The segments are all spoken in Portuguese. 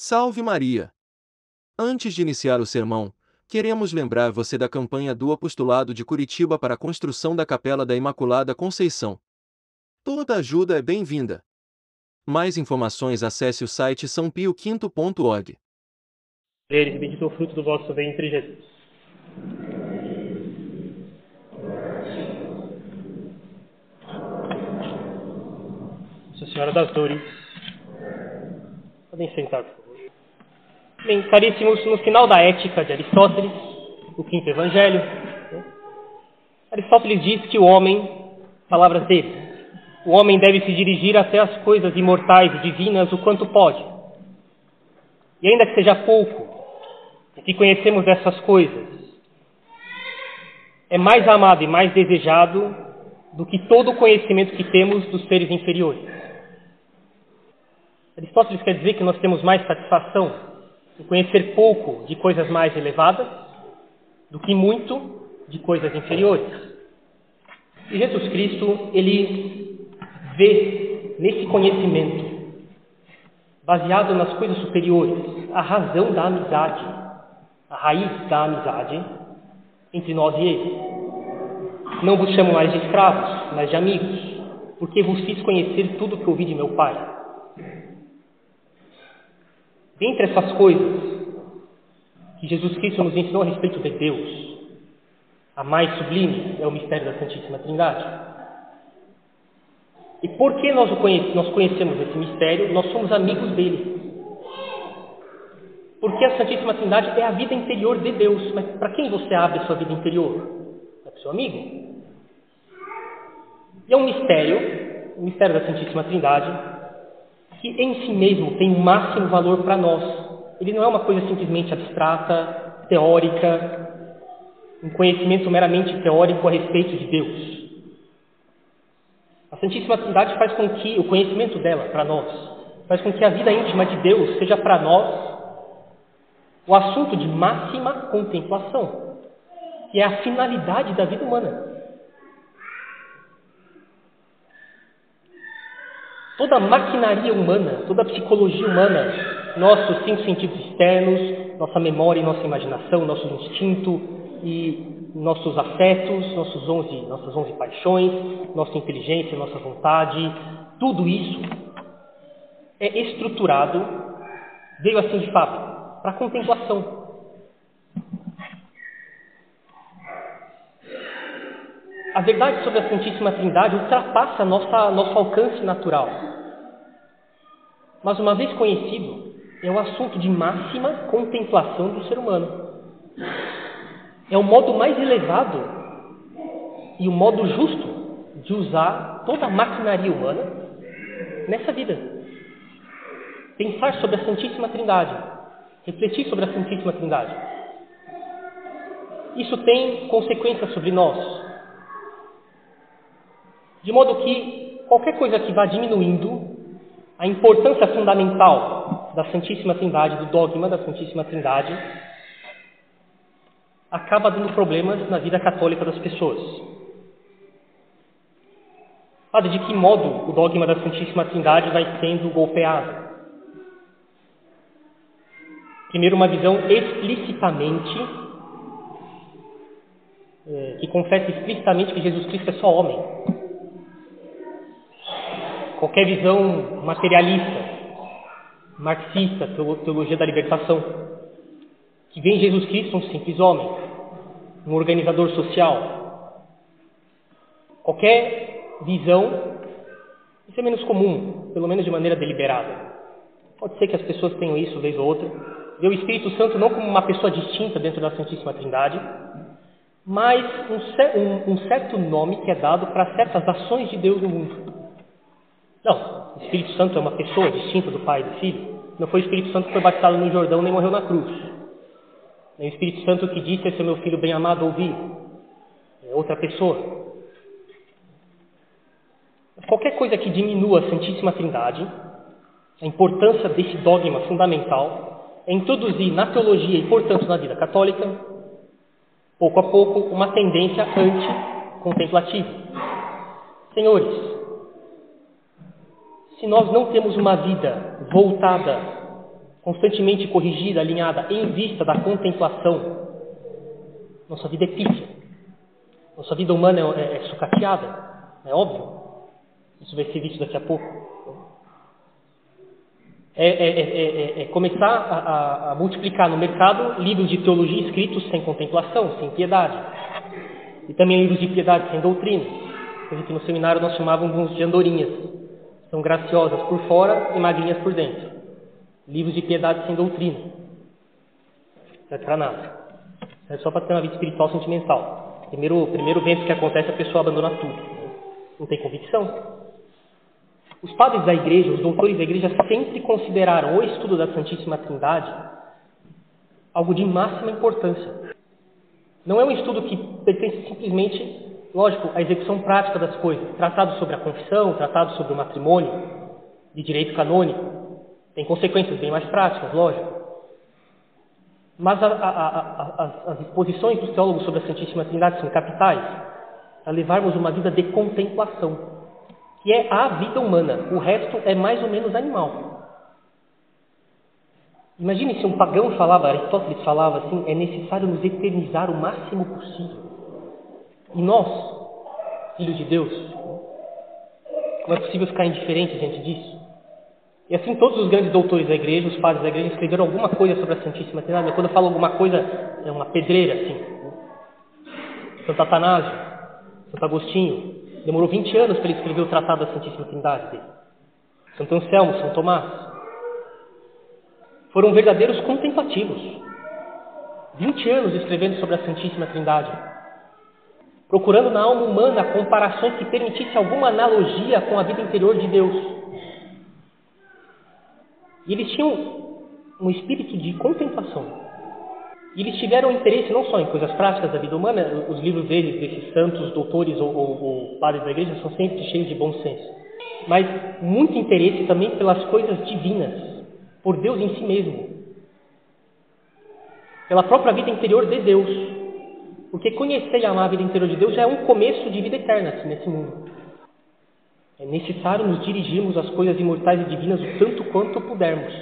Salve Maria! Antes de iniciar o sermão, queremos lembrar você da campanha do Apostolado de Curitiba para a construção da Capela da Imaculada Conceição. Toda ajuda é bem-vinda. Mais informações acesse o site sãopioquinto.org. Eles, bendito o fruto do vosso ventre, Jesus. Nossa Senhora das Dores. Podem sentar. Bem, caríssimos, no final da Ética de Aristóteles, o quinto evangelho, né, Aristóteles diz que o homem, palavras dele, o homem deve se dirigir até as coisas imortais e divinas o quanto pode. E ainda que seja pouco, o que conhecemos dessas coisas, é mais amado e mais desejado do que todo o conhecimento que temos dos seres inferiores. Aristóteles quer dizer que nós temos mais satisfação em conhecer pouco de coisas mais elevadas do que muito de coisas inferiores. E Jesus Cristo, ele vê nesse conhecimento, baseado nas coisas superiores, a razão da amizade, a raiz da amizade entre nós e ele. Não vos chamo mais de escravos, mas de amigos, porque vos fiz conhecer tudo o que ouvi de meu Pai. Dentre essas coisas que Jesus Cristo nos ensinou a respeito de Deus, a mais sublime é o mistério da Santíssima Trindade. E porque nós, conhecemos, nós conhecemos esse mistério, nós somos amigos dele. Porque a Santíssima Trindade é a vida interior de Deus. Mas para quem você abre a sua vida interior? É para o seu amigo. E é um mistério, o mistério da Santíssima Trindade, que em si mesmo tem o máximo valor para nós. Ele não é uma coisa simplesmente abstrata, teórica, um conhecimento meramente teórico a respeito de Deus. A Santíssima Trindade faz com que o conhecimento dela para nós, faz com que a vida íntima de Deus seja para nós o assunto de máxima contemplação, que é a finalidade da vida humana. Toda a maquinaria humana, toda a psicologia humana, nossos cinco sentidos externos, nossa memória e nossa imaginação, nosso instinto e nossos afetos, nossos onze, nossas onze paixões, nossa inteligência, nossa vontade, tudo isso é estruturado, veio assim de fábrica, para contemplação. A verdade sobre a Santíssima Trindade ultrapassa nossa, nosso alcance natural. Mas, uma vez conhecido, é o assunto de máxima contemplação do ser humano. É o modo mais elevado e o modo justo de usar toda a maquinaria humana nessa vida. Pensar sobre a Santíssima Trindade, refletir sobre a Santíssima Trindade. Isso tem consequências sobre nós. De modo que qualquer coisa que vá diminuindo a importância fundamental da Santíssima Trindade, do dogma da Santíssima Trindade, acaba dando problemas na vida católica das pessoas. Padre, de que modo o dogma da Santíssima Trindade vai sendo golpeado? Primeiro, uma visão explicitamente, é, que confessa explicitamente que Jesus Cristo é só homem qualquer visão materialista, marxista, teologia da libertação, que vê em Jesus Cristo um simples homem, um organizador social. Qualquer visão, isso é menos comum, pelo menos de maneira deliberada. Pode ser que as pessoas tenham isso vez ou outra. Vê o Espírito Santo não como uma pessoa distinta dentro da Santíssima Trindade, mas um, um, um certo nome que é dado para certas ações de Deus no mundo. Não, o Espírito Santo é uma pessoa distinta do Pai e do Filho. Não foi o Espírito Santo que foi batizado no Jordão nem morreu na cruz. Nem o Espírito Santo que disse: Esse é meu filho bem amado, ouvir. É outra pessoa. Qualquer coisa que diminua a Santíssima Trindade, a importância desse dogma fundamental, é introduzir na teologia e, portanto, na vida católica, pouco a pouco, uma tendência anti-contemplativa. Senhores, se nós não temos uma vida voltada constantemente corrigida, alinhada em vista da contemplação, nossa vida é pífia. Nossa vida humana é, é, é sucateada, é óbvio. Isso vai ser visto daqui a pouco. É, é, é, é começar a, a, a, multiplicar no mercado livros de teologia escritos sem contemplação, sem piedade. E também livros de piedade sem doutrina. Coisa que no seminário nós chamávamos de andorinhas. São graciosas por fora e magrinhas por dentro. Livros de piedade sem doutrina. Não é para nada. É só para ter uma vida espiritual sentimental. Primeiro, primeiro vento que acontece, a pessoa abandona tudo. Não tem convicção. Os padres da igreja, os doutores da igreja, sempre consideraram o estudo da Santíssima Trindade algo de máxima importância. Não é um estudo que pertence simplesmente, lógico, à execução prática das coisas. Tratado sobre a confissão, tratado sobre o matrimônio, de direito canônico. Tem consequências bem mais práticas, lógico. Mas a, a, a, as exposições dos teólogos sobre a Santíssima Trindade são capitais a levarmos uma vida de contemplação que é a vida humana. O resto é mais ou menos animal. Imagine se um pagão falava, Aristóteles falava assim, é necessário nos eternizar o máximo possível. E nós, filhos de Deus, como é possível ficar indiferente diante disso? E assim todos os grandes doutores da igreja, os padres da igreja, escreveram alguma coisa sobre a Santíssima Trindade. Quando eu falo alguma coisa, é uma pedreira, assim. Santo Atanásio, Santo Agostinho, Demorou 20 anos para ele escrever o Tratado da Santíssima Trindade dele. Santo Anselmo, São Tomás. Foram verdadeiros contemplativos. 20 anos escrevendo sobre a Santíssima Trindade. Procurando na alma humana comparações que permitissem alguma analogia com a vida interior de Deus. E eles tinham um espírito de contemplação. E eles tiveram interesse não só em coisas práticas da vida humana, os livros deles, desses santos, doutores ou, ou, ou padres da igreja, são sempre cheios de bom senso, mas muito interesse também pelas coisas divinas, por Deus em si mesmo, pela própria vida interior de Deus. Porque conhecer e amar a vida interior de Deus já é um começo de vida eterna aqui nesse mundo. É necessário nos dirigirmos às coisas imortais e divinas o tanto quanto pudermos.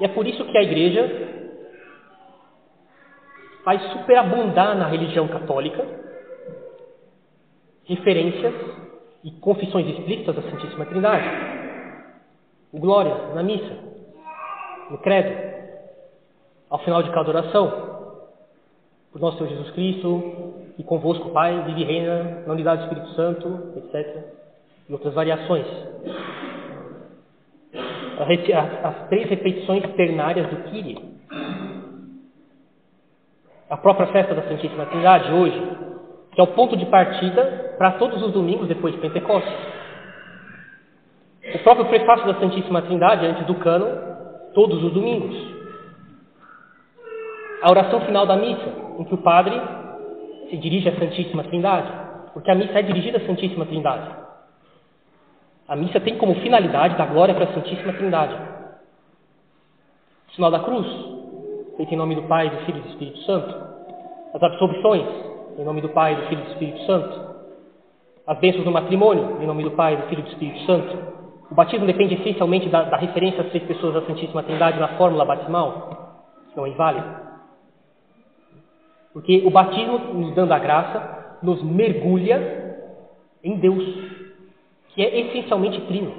E é por isso que a igreja faz superabundar na religião católica referências e confissões explícitas da Santíssima Trindade. O glória na missa, no credo, ao final de cada oração, por nosso Senhor Jesus Cristo, e convosco, Pai, vive e reina na unidade do Espírito Santo, etc. E outras variações. As três repetições ternárias do Kyrie, a própria festa da Santíssima Trindade hoje, que é o ponto de partida para todos os domingos depois de Pentecostes. O próprio prefácio da Santíssima Trindade, antes do cano, todos os domingos. A oração final da missa, em que o padre se dirige à Santíssima Trindade, porque a missa é dirigida à Santíssima Trindade. A missa tem como finalidade dar glória para a Santíssima Trindade. O sinal da cruz, feito em nome do Pai, do Filho e do Espírito Santo. As absolvições, em nome do Pai, do Filho e do Espírito Santo. As bênçãos do matrimônio, em nome do Pai, do Filho e do Espírito Santo. O batismo depende essencialmente da, da referência às três pessoas da Santíssima Trindade na fórmula batismal, não é inválido. Porque o batismo, nos dando a graça, nos mergulha em Deus, que é essencialmente trino.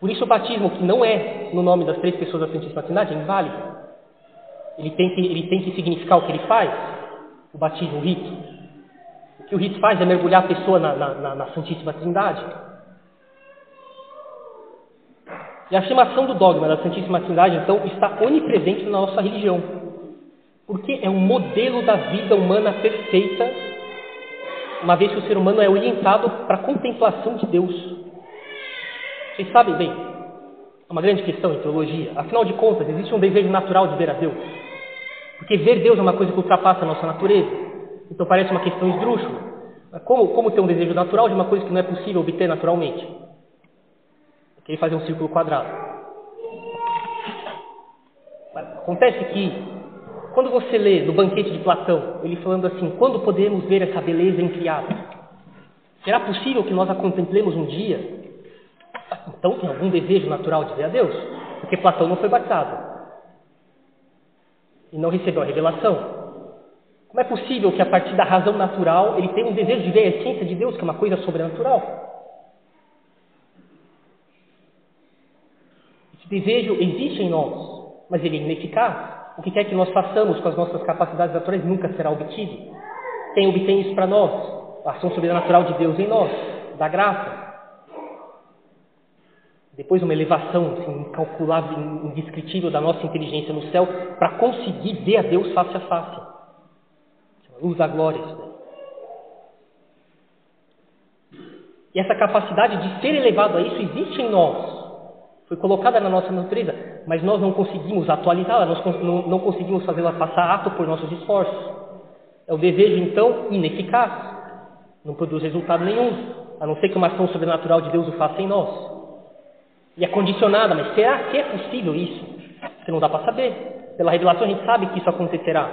Por isso o batismo, que não é no nome das três pessoas da Santíssima Trindade, é inválido. Ele tem, que, ele tem que significar o que ele faz, o batismo, o rito. O que o rito faz é mergulhar a pessoa na, na, na Santíssima Trindade. E a afirmação do dogma da Santíssima Trindade, então, está onipresente na nossa religião. Porque é um modelo da vida humana perfeita, uma vez que o ser humano é orientado para a contemplação de Deus. Vocês sabem bem, é uma grande questão em teologia. Afinal de contas, existe um desejo natural de ver a Deus. Porque ver Deus é uma coisa que ultrapassa a nossa natureza. Então parece uma questão esdrúxula. Como, como ter um desejo natural de uma coisa que não é possível obter naturalmente? Querer fazer um círculo quadrado. Acontece que, quando você lê no banquete de Platão, ele falando assim: quando podemos ver essa beleza criada? Será possível que nós a contemplemos um dia? Então tem algum desejo natural de ver a Deus? Porque Platão não foi batizado e não recebeu a revelação. Como é possível que a partir da razão natural ele tenha um desejo de ver a essência de Deus, que é uma coisa sobrenatural? Esse desejo existe em nós, mas ele é ineficaz. O que quer que nós façamos com as nossas capacidades naturais nunca será obtido. Quem obtém isso para nós? A ação sobrenatural de Deus em nós, da graça. Depois uma elevação assim, incalculável, indescritível da nossa inteligência no céu para conseguir ver a Deus face a face. Luz da glória. E essa capacidade de ser elevado a isso existe em nós. Foi colocada na nossa natureza, mas nós não conseguimos atualizá-la, nós não, não conseguimos fazê-la passar ato por nossos esforços. É o desejo, então, ineficaz. Não produz resultado nenhum, a não ser que uma ação sobrenatural de Deus o faça em nós. E é condicionada, mas será que é possível isso? Você não dá para saber. Pela revelação a gente sabe que isso acontecerá.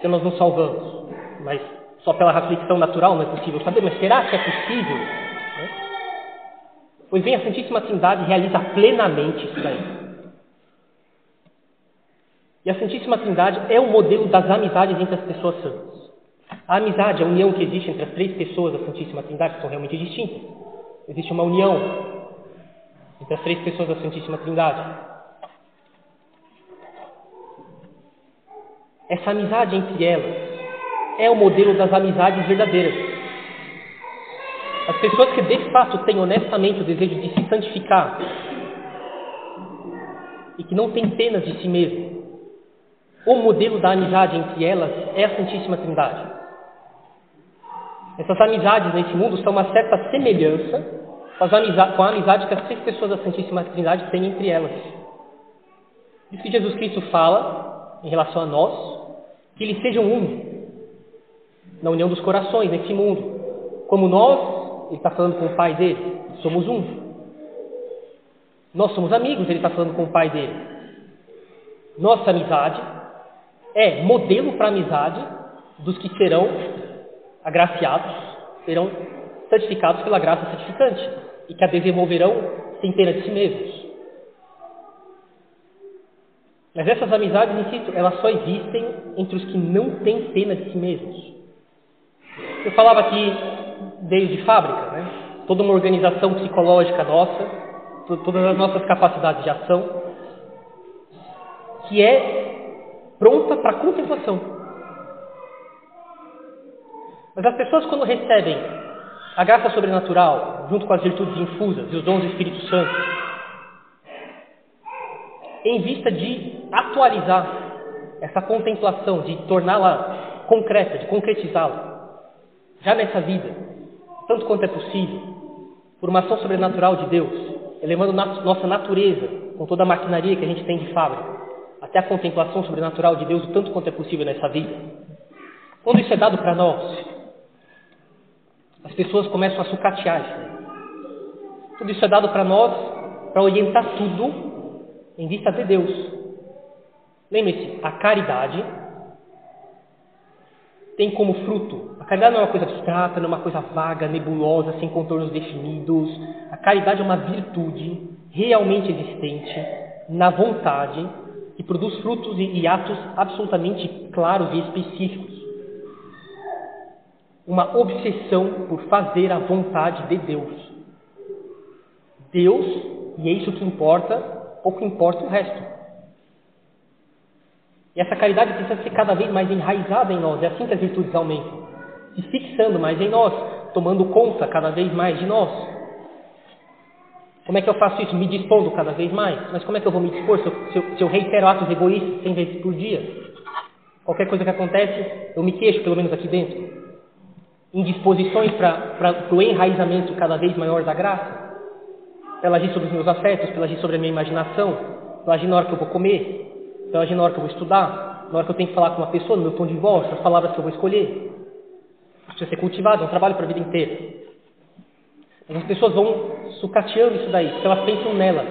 Se nós nos salvamos. Mas só pela reflexão natural não é possível saber. Mas será que é possível? Né? Pois bem, a Santíssima Trindade realiza plenamente isso daí. E a Santíssima Trindade é o modelo das amizades entre as pessoas santas. A amizade, a união que existe entre as três pessoas da Santíssima Trindade, que são realmente distintas. Existe uma união entre as três pessoas da Santíssima Trindade. Essa amizade entre elas é o modelo das amizades verdadeiras. As pessoas que de fato têm honestamente o desejo de se santificar e que não têm pena de si mesmo, o modelo da amizade entre elas é a Santíssima Trindade. Essas amizades nesse mundo são uma certa semelhança com a amizade que as três pessoas da Santíssima Trindade têm entre elas. Isso que Jesus Cristo fala em relação a nós, que eles sejam um, na união dos corações, nesse mundo. Como nós, ele está falando com o Pai dele, somos um. Nós somos amigos, ele está falando com o Pai dele. Nossa amizade é modelo para a amizade dos que serão agraciados, serão santificados pela graça santificante e que a desenvolverão sem pena de si mesmos. Mas essas amizades, insisto, elas só existem entre os que não têm pena de si mesmos. Eu falava aqui desde fábrica, né? toda uma organização psicológica nossa, todas as nossas capacidades de ação, que é pronta para contemplação. Mas as pessoas, quando recebem a graça sobrenatural, junto com as virtudes infusas e os dons do Espírito Santo, em vista de atualizar essa contemplação, de torná-la concreta, de concretizá-la, já nessa vida, tanto quanto é possível, por uma ação sobrenatural de Deus, elevando nossa natureza, com toda a maquinaria que a gente tem de fábrica, até a contemplação sobrenatural de Deus, o tanto quanto é possível nessa vida. Quando isso é dado para nós, as pessoas começam a sucatear isso. Tudo isso é dado para nós para orientar tudo em vista de Deus. Lembre-se, a caridade tem como fruto. A caridade não é uma coisa abstrata, não é uma coisa vaga, nebulosa, sem contornos definidos. A caridade é uma virtude realmente existente na vontade que produz frutos e atos absolutamente claros e específicos uma obsessão por fazer a vontade de Deus. Deus, e é isso que importa, pouco importa o resto. Essa caridade precisa ser cada vez mais enraizada em nós, é assim que as virtudes aumentam, se fixando mais em nós, tomando conta cada vez mais de nós. Como é que eu faço isso? Me dispondo cada vez mais. Mas como é que eu vou me dispor se eu, se eu, reitero atos egoístas 100 vezes por dia? Qualquer coisa que acontece, eu me queixo, pelo menos aqui dentro indisposições para o enraizamento cada vez maior da graça? Para ela agir sobre os meus afetos, para ela agir sobre a minha imaginação, para ela agir na hora que eu vou comer, para ela agir na hora que eu vou estudar, na hora que eu tenho que falar com uma pessoa, no meu tom de voz, as palavras que eu vou escolher. Precisa ser cultivado, é um trabalho para a vida inteira. Mas as pessoas vão sucateando isso daí, porque elas pensam nelas.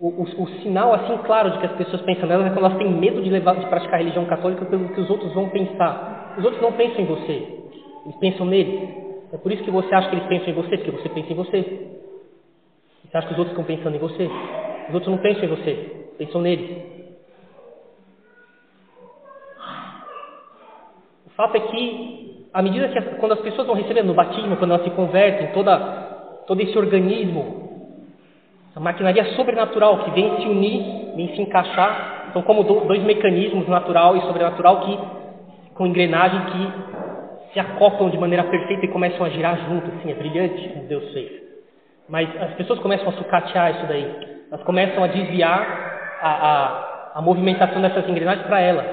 O, o, o, sinal assim claro de que as pessoas pensam nelas é quando elas têm medo de, levar, de praticar a religião católica pelo que os outros vão pensar. Os outros não pensam em você, eles pensam neles. É por isso que você acha que eles pensam em você, porque você pensa em você. Você acha que os outros estão pensando em você? Os outros não pensam em você, pensam neles. O fato é que, à medida que quando as pessoas vão recebendo no batismo, quando elas se convertem, toda, todo esse organismo, essa maquinaria sobrenatural que vem se unir, vem se encaixar, são como dois mecanismos, natural e sobrenatural, que com engrenagem que se acoplam de maneira perfeita e começam a girar junto. Assim, é brilhante como Deus fez. Mas as pessoas começam a sucatear isso daí. Elas começam a desviar a, a, a movimentação dessas engrenagens para ela.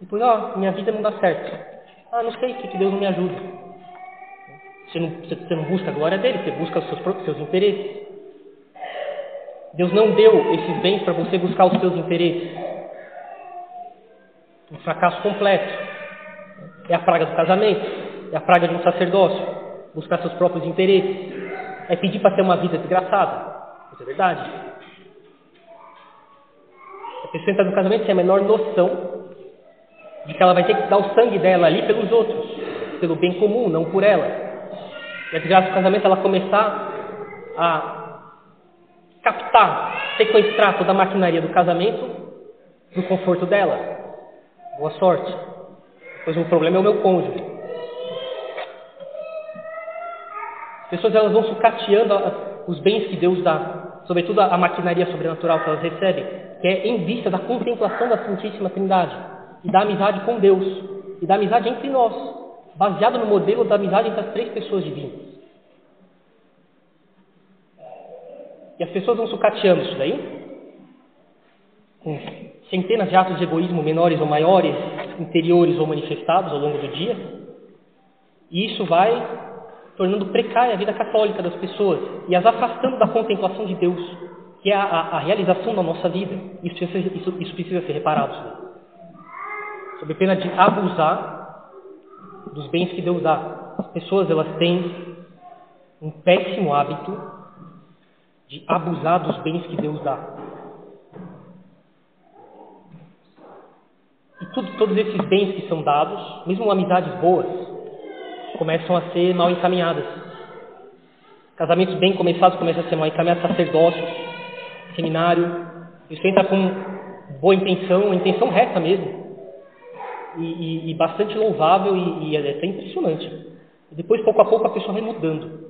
Depois, ó, minha vida não dá certo. Ah, não sei, que Deus não me ajuda. Você não, você não busca a glória dele, você busca os seus, seus interesses. Deus não deu esses bens para você buscar os seus interesses um fracasso completo. É a praga do casamento, é a praga de um sacerdócio, buscar seus próprios interesses, é pedir para ter uma vida desgraçada. Isso é verdade. A pessoa entra no casamento sem a menor noção de que ela vai ter que dar o sangue dela ali pelos outros, pelo bem comum, não por ela. E a desgraça do casamento ela começar a captar, sequestrar toda a maquinaria do casamento no conforto dela. Boa sorte. Pois o problema é o meu cônjuge. Pessoas elas vão sucateando os bens que Deus dá, sobretudo a maquinaria sobrenatural que elas recebem, que é em vista da contemplação da Santíssima Trindade e da amizade com Deus e da amizade entre nós, baseado no modelo da amizade entre as três pessoas divinas. E as pessoas vão sucateando isso daí, com centenas de atos de egoísmo menores ou maiores, interiores ou manifestados ao longo do dia. E isso vai tornando precária a vida católica das pessoas e as afastando da contemplação de Deus, que é a, a, a realização da nossa vida. Isso precisa, isso, isso precisa ser reparado. Sob pena de abusar dos bens que Deus dá. As pessoas elas têm um péssimo hábito de abusar dos bens que Deus dá. E tudo, todos esses bens que são dados, mesmo amizades boas, começam a ser mal encaminhadas. Casamentos bem começados começam a ser mal encaminhados, sacerdócios, seminário. Isso entra com boa intenção, intenção reta mesmo. E, e, e bastante louvável e, e é até impressionante. E depois, pouco a pouco, a pessoa vai mudando.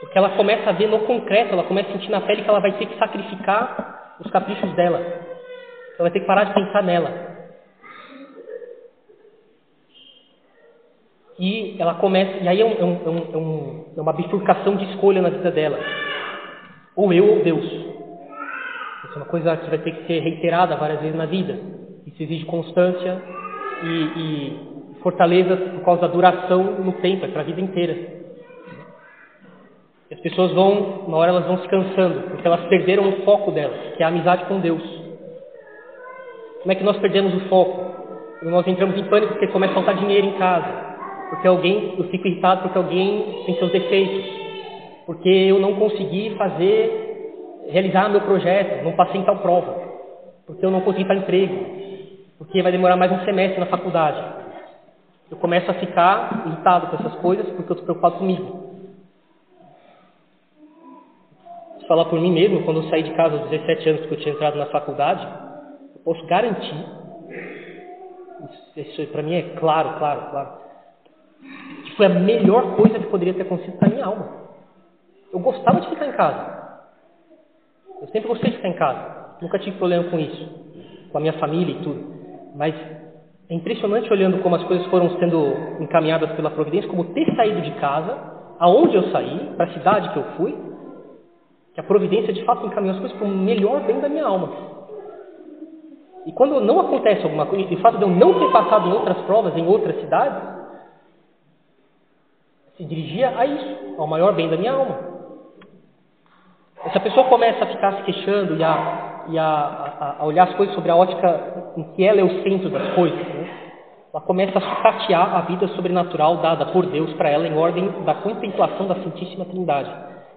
Porque ela começa a ver no concreto, ela começa a sentir na pele que ela vai ter que sacrificar os caprichos dela. Ela vai ter que parar de pensar nela. E ela começa, e aí é, um, é, um, é, um, é uma bifurcação de escolha na vida dela. Ou eu ou Deus. Isso é uma coisa que vai ter que ser reiterada várias vezes na vida. Isso exige constância e, e fortaleza por causa da duração no tempo, é para a vida inteira. E as pessoas vão, uma hora elas vão se cansando, porque elas perderam o foco delas, que é a amizade com Deus. Como é que nós perdemos o foco? Quando nós entramos em pânico porque começa a faltar dinheiro em casa. Porque alguém, eu fico irritado porque alguém tem seus defeitos. Porque eu não consegui fazer, realizar meu projeto, não passei em tal prova. Porque eu não consegui para emprego. Porque vai demorar mais um semestre na faculdade. Eu começo a ficar irritado com essas coisas porque eu estou preocupado comigo. Se falar por mim mesmo, quando eu saí de casa aos 17 anos que eu tinha entrado na faculdade, posso garantir, isso, isso para mim é claro, claro, claro, que foi a melhor coisa que poderia ter acontecido para minha alma. Eu gostava de ficar em casa. Eu sempre gostei de ficar em casa. Nunca tive problema com isso, com a minha família e tudo. Mas é impressionante olhando como as coisas foram sendo encaminhadas pela providência, como ter saído de casa, aonde eu saí, para a cidade que eu fui, que a providência de fato encaminhou as coisas para o melhor bem da minha alma. E quando não acontece alguma coisa, de fato de eu não ter passado em outras provas, em outras cidades, se dirigia a isso, ao maior bem da minha alma. E se a pessoa começa a ficar se queixando e a, e a, a, a olhar as coisas sobre a ótica em que ela é o centro das coisas, né? ela começa a sucatear a vida sobrenatural dada por Deus para ela em ordem da contemplação da Santíssima Trindade,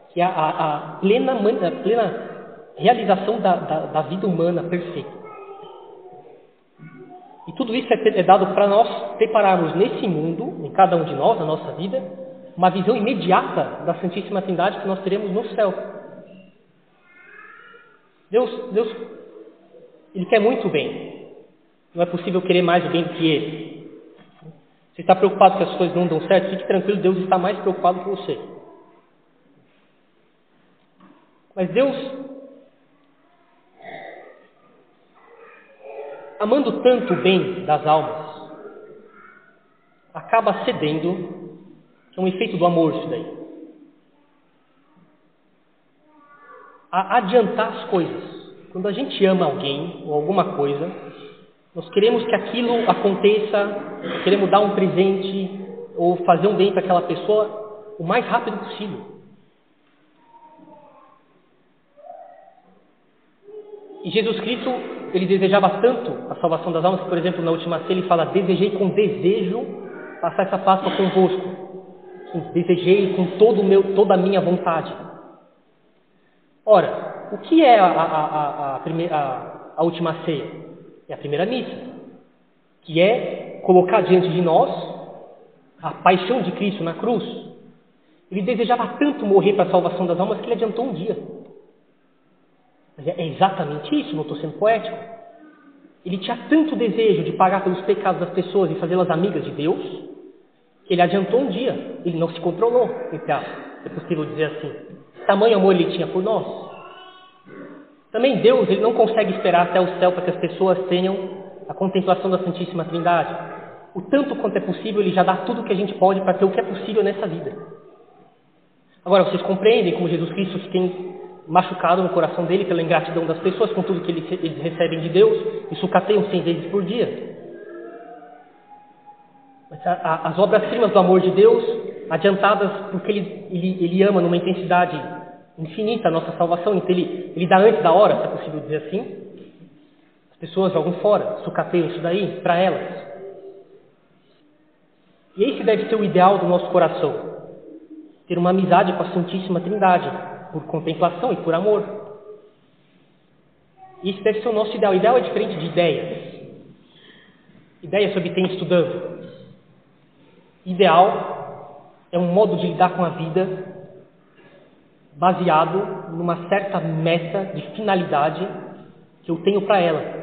que é a, a plena, a plena realização da, da, da vida humana perfeita. E tudo isso é, é dado para nós prepararmos nesse mundo, em cada um de nós, na nossa vida, uma visão imediata da Santíssima Trindade que nós teremos no céu. Deus, Deus, Ele quer muito bem. Não é possível querer mais o bem do que Ele. Você está preocupado que as coisas não dão certo? Fique tranquilo, Deus está mais preocupado que você. Mas Deus, amando tanto o bem das almas, acaba cedendo, é um efeito do amor isso daí, a adiantar as coisas. Quando a gente ama alguém ou alguma coisa, nós queremos que aquilo aconteça, queremos dar um presente ou fazer um bem para aquela pessoa o mais rápido possível. E Jesus Cristo, ele desejava tanto a salvação das almas que, por exemplo, na última ceia ele fala: Desejei com desejo passar essa Páscoa convosco. Desejei com todo meu, toda a minha vontade. Ora, o que é a, a, a, primeira, a última ceia? É a primeira missa, que é colocar diante de nós a paixão de Cristo na cruz. Ele desejava tanto morrer para a salvação das almas que ele adiantou um dia. É exatamente isso, não estou sendo poético. Ele tinha tanto desejo de pagar pelos pecados das pessoas e fazê-las amigas de Deus, ele adiantou um dia. Ele não se controlou, entre aspas, é possível dizer assim. Tamanho amor ele tinha por nós. Também Deus, ele não consegue esperar até o céu para que as pessoas tenham a contemplação da Santíssima Trindade. O tanto quanto é possível, ele já dá tudo o que a gente pode para ter o que é possível nessa vida. Agora, vocês compreendem como Jesus Cristo tem machucado no coração dele pela ingratidão das pessoas com tudo que eles, recebem de Deus e sucateiam cem vezes por dia. As obras-primas do amor de Deus, adiantadas porque ele, ele, ele, ama numa intensidade infinita a nossa salvação, então ele, ele dá antes da hora, se é possível dizer assim. As pessoas jogam fora, sucateiam isso daí para elas. E esse deve ser o ideal do nosso coração. Ter uma amizade com a Santíssima Trindade, por contemplação e por amor. Isso deve ser o nosso ideal. O ideal é diferente de ideias. Ideias se obtém estudando. Ideal é um modo de lidar com a vida baseado numa certa meta de finalidade que eu tenho para ela.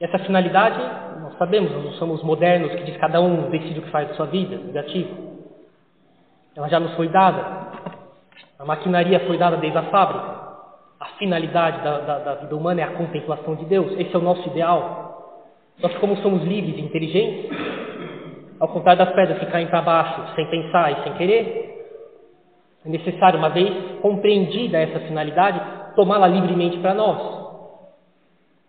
Essa finalidade, nós sabemos, nós não somos modernos que diz cada um decide o que faz da sua vida, negativo. Ela já nos foi dada. A maquinaria foi dada desde a fábrica. A finalidade da, da, da, vida humana é a contemplação de Deus. Esse é o nosso ideal. Nós, como somos livres e inteligentes, ao contrário das pedras que caem para baixo sem pensar e sem querer, é necessário, uma vez compreendida essa finalidade, tomá-la livremente para nós.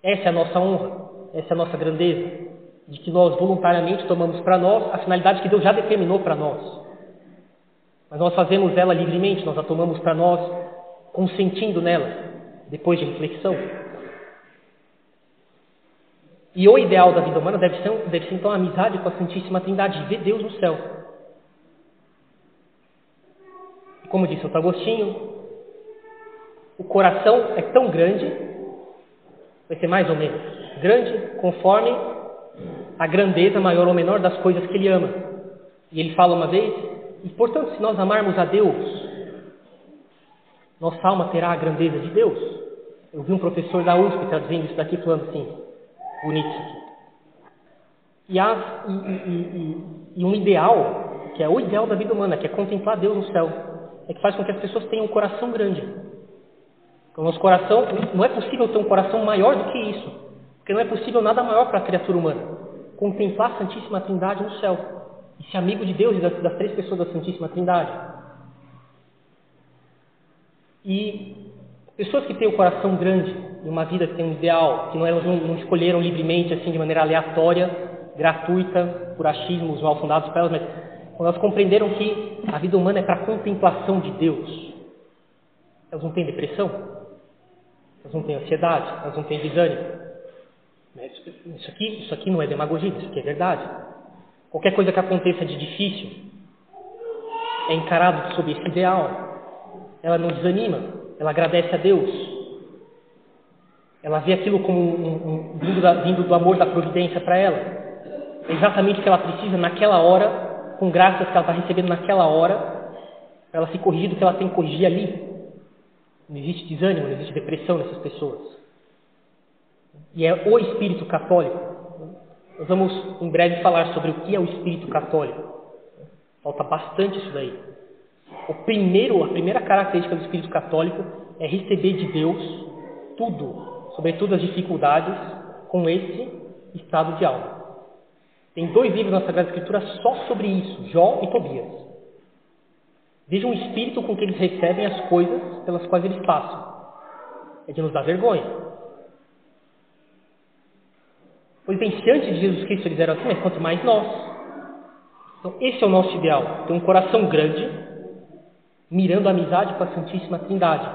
Essa é a nossa honra, essa é a nossa grandeza, de que nós voluntariamente tomamos para nós a finalidade que Deus já determinou para nós. Mas nós fazemos ela livremente, nós a tomamos para nós, consentindo nela, depois de reflexão. E o ideal da vida humana deve ser, deve ser então a amizade com a Santíssima Trindade, ver Deus no céu. Como disse o Agostinho, o coração é tão grande, vai ser mais ou menos, grande conforme a grandeza maior ou menor das coisas que ele ama. E ele fala uma vez e, portanto, se nós amarmos a Deus, nossa alma terá a grandeza de Deus. Eu vi um professor da USP traduzindo isso daqui falando assim, bonito. E, e, e, e, um ideal, que é o ideal da vida humana, que é contemplar Deus no céu, é que faz com que as pessoas tenham um coração grande. O nosso coração, não é possível ter um coração maior do que isso, porque não é possível nada maior para a criatura humana. Contemplar a Santíssima Trindade no céu e ser amigo de Deus e das, das três pessoas da Santíssima Trindade. E pessoas que têm o coração grande e uma vida que tem um ideal, que não, elas não, não escolheram livremente, assim, de maneira aleatória, gratuita, por achismos mal fundados para elas, mas quando elas compreenderam que a vida humana é para a contemplação de Deus, elas não têm depressão, elas não têm ansiedade, elas não têm desânimo. Isso aqui, isso aqui não é demagogia, isso aqui é verdade. Qualquer coisa que aconteça de difícil é encarado sob esse ideal. Ela não desanima, ela agradece a Deus. Ela vê aquilo como um, um, vindo, da, vindo do amor da providência para ela. É exatamente o que ela precisa naquela hora com graças que ela está recebendo naquela hora, para ela se corrigir do que ela tem que corrigir ali. Não existe desânimo, não existe depressão nessas pessoas. E é o espírito católico. Nós vamos em breve falar sobre o que é o espírito católico. Falta bastante isso daí. O primeiro, a primeira característica do espírito católico é receber de Deus tudo, sobretudo as dificuldades, com esse estado de alma. Tem dois livros na Sagrada Escritura só sobre isso, Jó e Tobias. Vejam o espírito com que eles recebem as coisas pelas quais eles passam. É de nos dar vergonha. Pois bem, se antes de Jesus Cristo eles eram assim, mas quanto mais nós. Então, esse é o nosso ideal. Ter um coração grande, mirando a amizade com a Santíssima Trindade.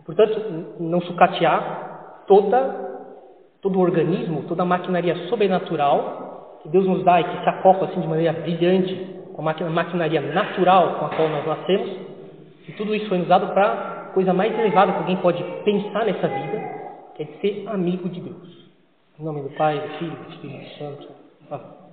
E, portanto, não sucatear toda, todo o organismo, toda a maquinaria sobrenatural que Deus nos dá e que se acopla assim de maneira brilhante com a maquinaria natural com a qual nós nascemos, e tudo isso foi usado para a coisa mais elevada que alguém pode pensar nessa vida, que é de ser amigo de Deus. Em nome do Pai, do Filho do Espírito Santo. Amém.